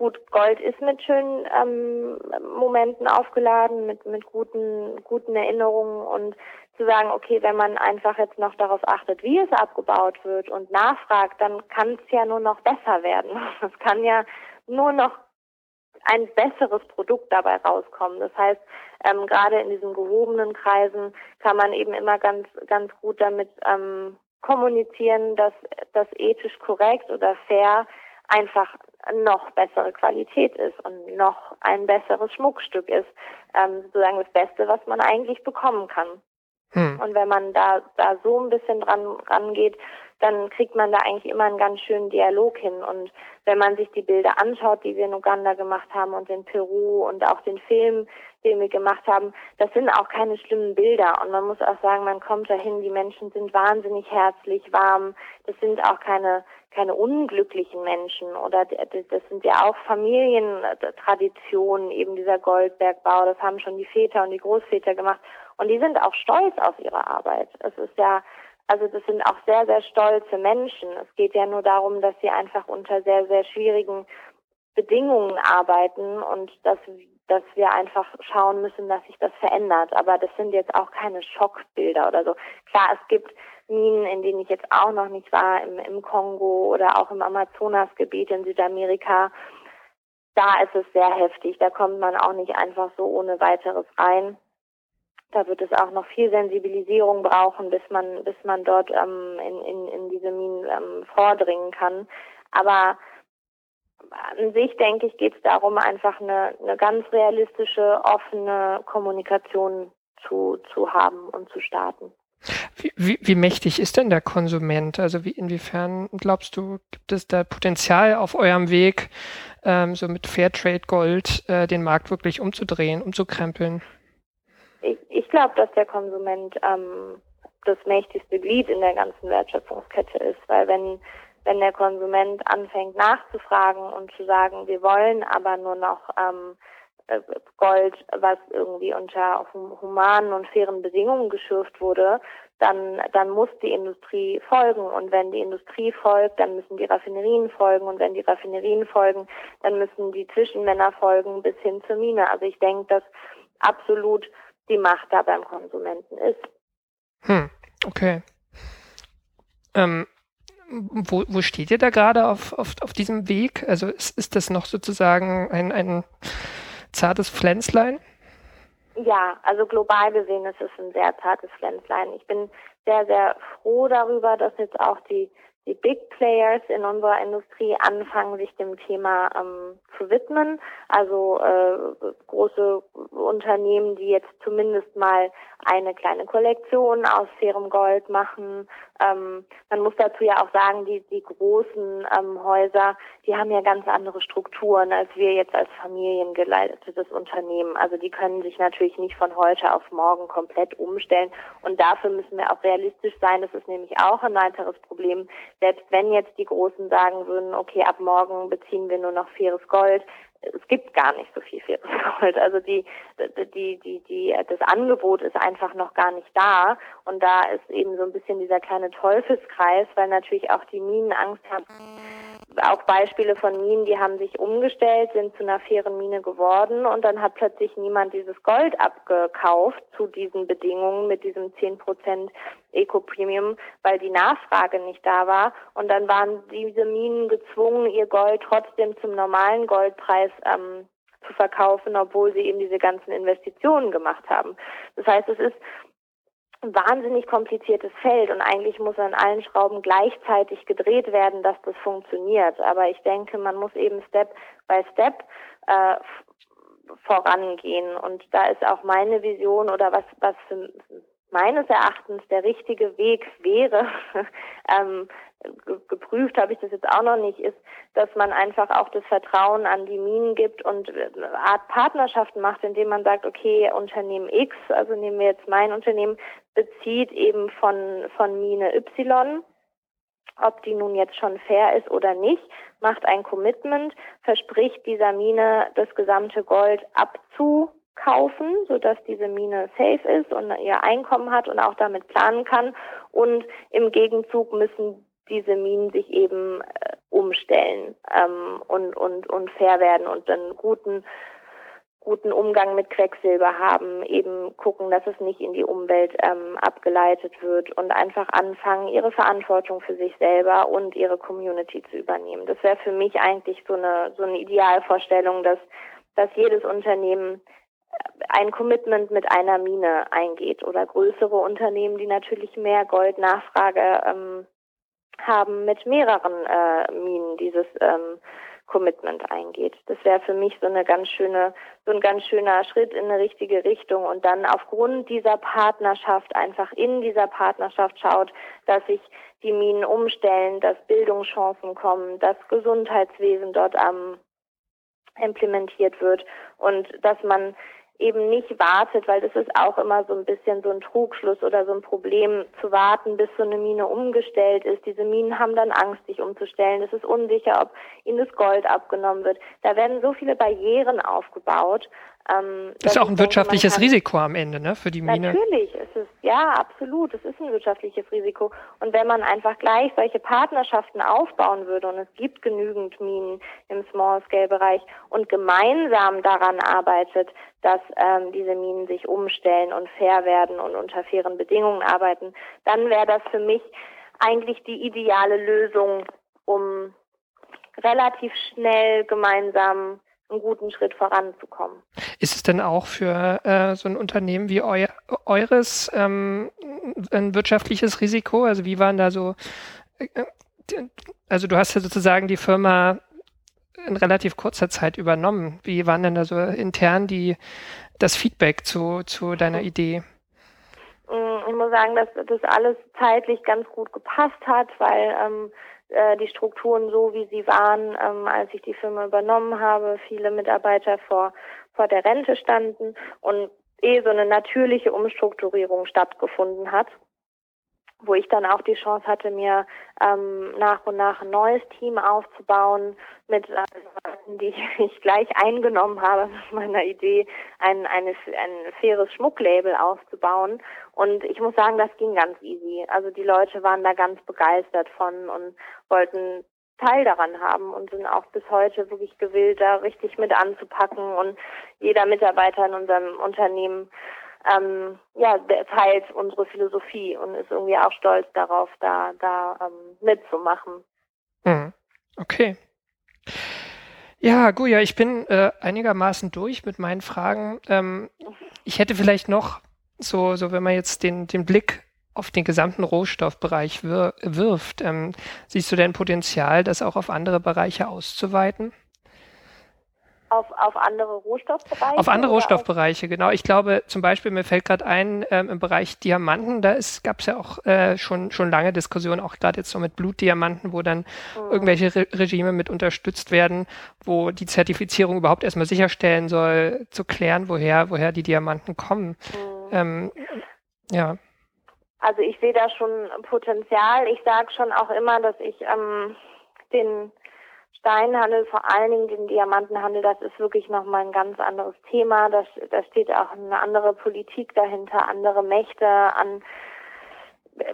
gut, Gold ist mit schönen ähm, Momenten aufgeladen, mit, mit guten, guten Erinnerungen und zu sagen, okay, wenn man einfach jetzt noch darauf achtet, wie es abgebaut wird und nachfragt, dann kann es ja nur noch besser werden. Es kann ja nur noch ein besseres Produkt dabei rauskommen. Das heißt, ähm, gerade in diesen gehobenen Kreisen kann man eben immer ganz, ganz gut damit ähm, kommunizieren, dass das ethisch korrekt oder fair einfach noch bessere Qualität ist und noch ein besseres Schmuckstück ist. Ähm, sozusagen das Beste, was man eigentlich bekommen kann. Hm. Und wenn man da, da so ein bisschen dran rangeht, dann kriegt man da eigentlich immer einen ganz schönen Dialog hin. Und wenn man sich die Bilder anschaut, die wir in Uganda gemacht haben und in Peru und auch den Film, den wir gemacht haben, das sind auch keine schlimmen Bilder. Und man muss auch sagen, man kommt dahin, die Menschen sind wahnsinnig herzlich, warm. Das sind auch keine keine unglücklichen Menschen oder das sind ja auch Familientraditionen, eben dieser Goldbergbau, das haben schon die Väter und die Großväter gemacht und die sind auch stolz auf ihre Arbeit. Es ist ja, also das sind auch sehr, sehr stolze Menschen. Es geht ja nur darum, dass sie einfach unter sehr, sehr schwierigen Bedingungen arbeiten und dass, dass wir einfach schauen müssen, dass sich das verändert. Aber das sind jetzt auch keine Schockbilder oder so. Klar, es gibt Minen, in denen ich jetzt auch noch nicht war, im, im Kongo oder auch im Amazonasgebiet in Südamerika. Da ist es sehr heftig. Da kommt man auch nicht einfach so ohne weiteres rein. Da wird es auch noch viel Sensibilisierung brauchen, bis man, bis man dort ähm, in, in, in diese Minen ähm, vordringen kann. Aber an sich, denke ich, geht es darum, einfach eine, eine ganz realistische, offene Kommunikation zu, zu haben und zu starten. Wie, wie, wie mächtig ist denn der Konsument? Also wie, inwiefern glaubst du, gibt es da Potenzial auf eurem Weg, ähm, so mit Fairtrade Gold äh, den Markt wirklich umzudrehen, umzukrempeln? Ich, ich glaube, dass der Konsument ähm, das mächtigste Glied in der ganzen Wertschöpfungskette ist, weil wenn wenn der Konsument anfängt nachzufragen und zu sagen, wir wollen aber nur noch ähm, äh, Gold, was irgendwie unter humanen und fairen Bedingungen geschürft wurde, dann, dann muss die Industrie folgen. Und wenn die Industrie folgt, dann müssen die Raffinerien folgen. Und wenn die Raffinerien folgen, dann müssen die Zwischenmänner folgen bis hin zur Mine. Also ich denke, dass absolut die Macht da beim Konsumenten ist. Hm, okay. Ähm, wo, wo steht ihr da gerade auf, auf, auf diesem Weg? Also ist, ist das noch sozusagen ein, ein zartes Pflänzlein? Ja, also global gesehen ist es ein sehr zartes Pflänzlein. Ich bin sehr, sehr froh darüber, dass jetzt auch die die Big Players in unserer Industrie anfangen, sich dem Thema ähm, zu widmen. Also äh, große Unternehmen, die jetzt zumindest mal eine kleine Kollektion aus fairem Gold machen. Ähm, man muss dazu ja auch sagen, die, die großen ähm, Häuser, die haben ja ganz andere Strukturen als wir jetzt als familiengeleitetes Unternehmen. Also die können sich natürlich nicht von heute auf morgen komplett umstellen. Und dafür müssen wir auch realistisch sein. Das ist nämlich auch ein weiteres Problem selbst wenn jetzt die Großen sagen würden, okay, ab morgen beziehen wir nur noch faires Gold, es gibt gar nicht so viel faires Gold. Also die, die, die, die, das Angebot ist einfach noch gar nicht da. Und da ist eben so ein bisschen dieser kleine Teufelskreis, weil natürlich auch die Minen Angst haben, auch Beispiele von Minen, die haben sich umgestellt, sind zu einer fairen Mine geworden und dann hat plötzlich niemand dieses Gold abgekauft zu diesen Bedingungen mit diesem 10% Eco-Premium, weil die Nachfrage nicht da war und dann waren diese Minen gezwungen, ihr Gold trotzdem zum normalen Goldpreis ähm, zu verkaufen, obwohl sie eben diese ganzen Investitionen gemacht haben. Das heißt, es ist ein wahnsinnig kompliziertes Feld und eigentlich muss an allen Schrauben gleichzeitig gedreht werden, dass das funktioniert. Aber ich denke, man muss eben Step by Step äh, vorangehen und da ist auch meine Vision oder was was meines Erachtens der richtige Weg wäre, ähm, geprüft habe ich das jetzt auch noch nicht, ist, dass man einfach auch das Vertrauen an die Minen gibt und eine Art Partnerschaften macht, indem man sagt, okay, Unternehmen X, also nehmen wir jetzt mein Unternehmen, bezieht eben von, von Mine Y, ob die nun jetzt schon fair ist oder nicht, macht ein Commitment, verspricht dieser Mine das gesamte Gold abzu kaufen, sodass diese Mine safe ist und ihr Einkommen hat und auch damit planen kann. Und im Gegenzug müssen diese Minen sich eben äh, umstellen ähm, und, und, und fair werden und einen guten, guten Umgang mit Quecksilber haben, eben gucken, dass es nicht in die Umwelt ähm, abgeleitet wird und einfach anfangen, ihre Verantwortung für sich selber und ihre Community zu übernehmen. Das wäre für mich eigentlich so eine, so eine Idealvorstellung, dass, dass jedes Unternehmen ein Commitment mit einer Mine eingeht oder größere Unternehmen, die natürlich mehr Goldnachfrage ähm, haben, mit mehreren äh, Minen dieses ähm, Commitment eingeht. Das wäre für mich so eine ganz schöne, so ein ganz schöner Schritt in eine richtige Richtung und dann aufgrund dieser Partnerschaft einfach in dieser Partnerschaft schaut, dass sich die Minen umstellen, dass Bildungschancen kommen, dass Gesundheitswesen dort am implementiert wird und dass man eben nicht wartet, weil das ist auch immer so ein bisschen so ein Trugschluss oder so ein Problem zu warten, bis so eine Mine umgestellt ist. Diese Minen haben dann Angst, sich umzustellen. Es ist unsicher, ob ihnen das Gold abgenommen wird. Da werden so viele Barrieren aufgebaut. Ähm, ist auch ein wirtschaftliches kann, Risiko am Ende, ne, für die Mine. Natürlich, ist es ja absolut. Es ist ein wirtschaftliches Risiko. Und wenn man einfach gleich solche Partnerschaften aufbauen würde und es gibt genügend Minen im Small-Scale-Bereich und gemeinsam daran arbeitet, dass ähm, diese Minen sich umstellen und fair werden und unter fairen Bedingungen arbeiten, dann wäre das für mich eigentlich die ideale Lösung, um relativ schnell gemeinsam einen guten Schritt voranzukommen. Ist es denn auch für äh, so ein Unternehmen wie eu eures ähm, ein wirtschaftliches Risiko? Also wie waren da so, äh, also du hast ja sozusagen die Firma in relativ kurzer Zeit übernommen. Wie waren denn da so intern die, das Feedback zu, zu deiner Idee? Mm, ich muss sagen, dass das alles zeitlich ganz gut gepasst hat, weil ähm, äh, die Strukturen so, wie sie waren, ähm, als ich die Firma übernommen habe, viele Mitarbeiter vor, vor der Rente standen und eh so eine natürliche Umstrukturierung stattgefunden hat wo ich dann auch die Chance hatte, mir ähm, nach und nach ein neues Team aufzubauen mit Leuten, die ich gleich eingenommen habe mit meiner Idee, ein, eine, ein faires Schmucklabel aufzubauen. Und ich muss sagen, das ging ganz easy. Also die Leute waren da ganz begeistert von und wollten Teil daran haben und sind auch bis heute wirklich gewillt, da richtig mit anzupacken. Und jeder Mitarbeiter in unserem Unternehmen ähm, ja, der teilt unsere Philosophie und ist irgendwie auch stolz darauf, da, da ähm, mitzumachen. Mhm. Okay. Ja, Guja, ich bin äh, einigermaßen durch mit meinen Fragen. Ähm, ich hätte vielleicht noch so, so wenn man jetzt den, den Blick auf den gesamten Rohstoffbereich wir, wirft, ähm, siehst du denn Potenzial, das auch auf andere Bereiche auszuweiten? Auf, auf andere Rohstoffbereiche? Auf andere Rohstoffbereiche, genau. Ich glaube, zum Beispiel, mir fällt gerade ein, ähm, im Bereich Diamanten, da gab es ja auch äh, schon, schon lange Diskussionen, auch gerade jetzt so mit Blutdiamanten, wo dann mhm. irgendwelche Re Regime mit unterstützt werden, wo die Zertifizierung überhaupt erstmal sicherstellen soll, zu klären, woher, woher die Diamanten kommen. Mhm. Ähm, ja. Also ich sehe da schon Potenzial. Ich sage schon auch immer, dass ich ähm, den Steinhandel, vor allen Dingen den Diamantenhandel, das ist wirklich nochmal ein ganz anderes Thema. Da, da steht auch eine andere Politik dahinter, andere Mächte an.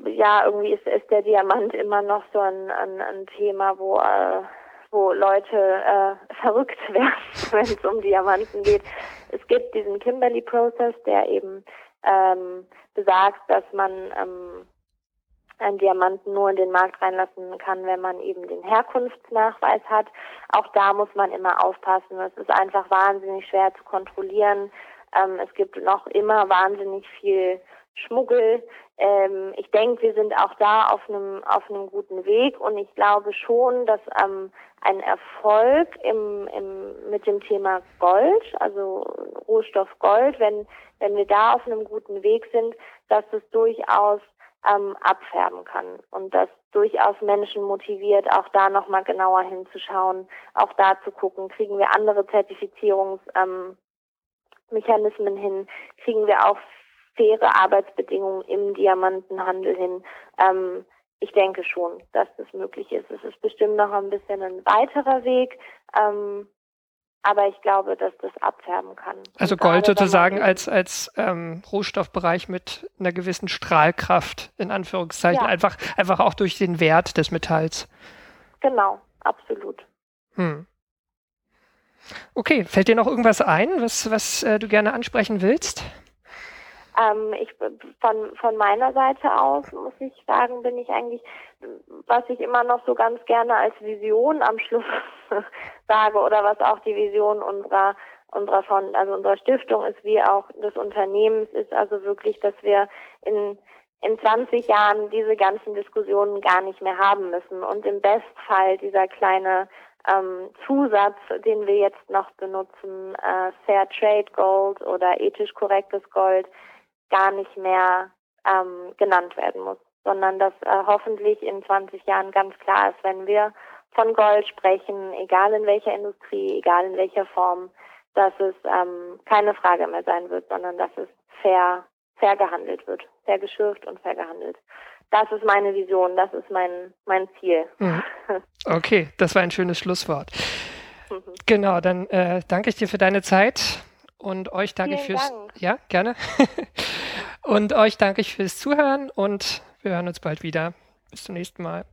Ja, irgendwie ist, ist der Diamant immer noch so ein, ein, ein Thema, wo, äh, wo Leute äh, verrückt werden, wenn es um Diamanten geht. Es gibt diesen Kimberley-Prozess, der eben ähm, besagt, dass man ähm, einen Diamanten nur in den Markt reinlassen kann, wenn man eben den Herkunftsnachweis hat. Auch da muss man immer aufpassen. Es ist einfach wahnsinnig schwer zu kontrollieren. Ähm, es gibt noch immer wahnsinnig viel Schmuggel. Ähm, ich denke, wir sind auch da auf einem auf einem guten Weg und ich glaube schon, dass ähm, ein Erfolg im, im, mit dem Thema Gold, also Rohstoff Gold, wenn wenn wir da auf einem guten Weg sind, dass es durchaus ähm, abfärben kann und das durchaus Menschen motiviert, auch da nochmal genauer hinzuschauen, auch da zu gucken, kriegen wir andere Zertifizierungsmechanismen ähm, hin, kriegen wir auch faire Arbeitsbedingungen im Diamantenhandel hin. Ähm, ich denke schon, dass das möglich ist. Es ist bestimmt noch ein bisschen ein weiterer Weg, ähm, aber ich glaube, dass das abfärben kann. Also Gold sozusagen als, als ähm, Rohstoffbereich mit einer gewissen Strahlkraft, in Anführungszeichen, ja. einfach, einfach auch durch den Wert des Metalls. Genau, absolut. Hm. Okay, fällt dir noch irgendwas ein, was, was äh, du gerne ansprechen willst? Ähm, ich von von meiner Seite aus muss ich sagen, bin ich eigentlich, was ich immer noch so ganz gerne als Vision am Schluss sage oder was auch die Vision unserer unserer von also unserer Stiftung ist, wie auch des Unternehmens ist, also wirklich, dass wir in in 20 Jahren diese ganzen Diskussionen gar nicht mehr haben müssen. Und im Bestfall dieser kleine ähm, Zusatz, den wir jetzt noch benutzen, äh, Fair Trade Gold oder ethisch korrektes Gold, gar nicht mehr ähm, genannt werden muss, sondern dass äh, hoffentlich in 20 Jahren ganz klar ist, wenn wir von Gold sprechen, egal in welcher Industrie, egal in welcher Form, dass es ähm, keine Frage mehr sein wird, sondern dass es fair, fair gehandelt wird, fair geschürft und fair gehandelt. Das ist meine Vision, das ist mein, mein Ziel. Mhm. Okay, das war ein schönes Schlusswort. Mhm. Genau, dann äh, danke ich dir für deine Zeit und euch danke Vielen fürs. Dank. Ja, gerne. und euch danke ich fürs Zuhören und wir hören uns bald wieder. Bis zum nächsten Mal.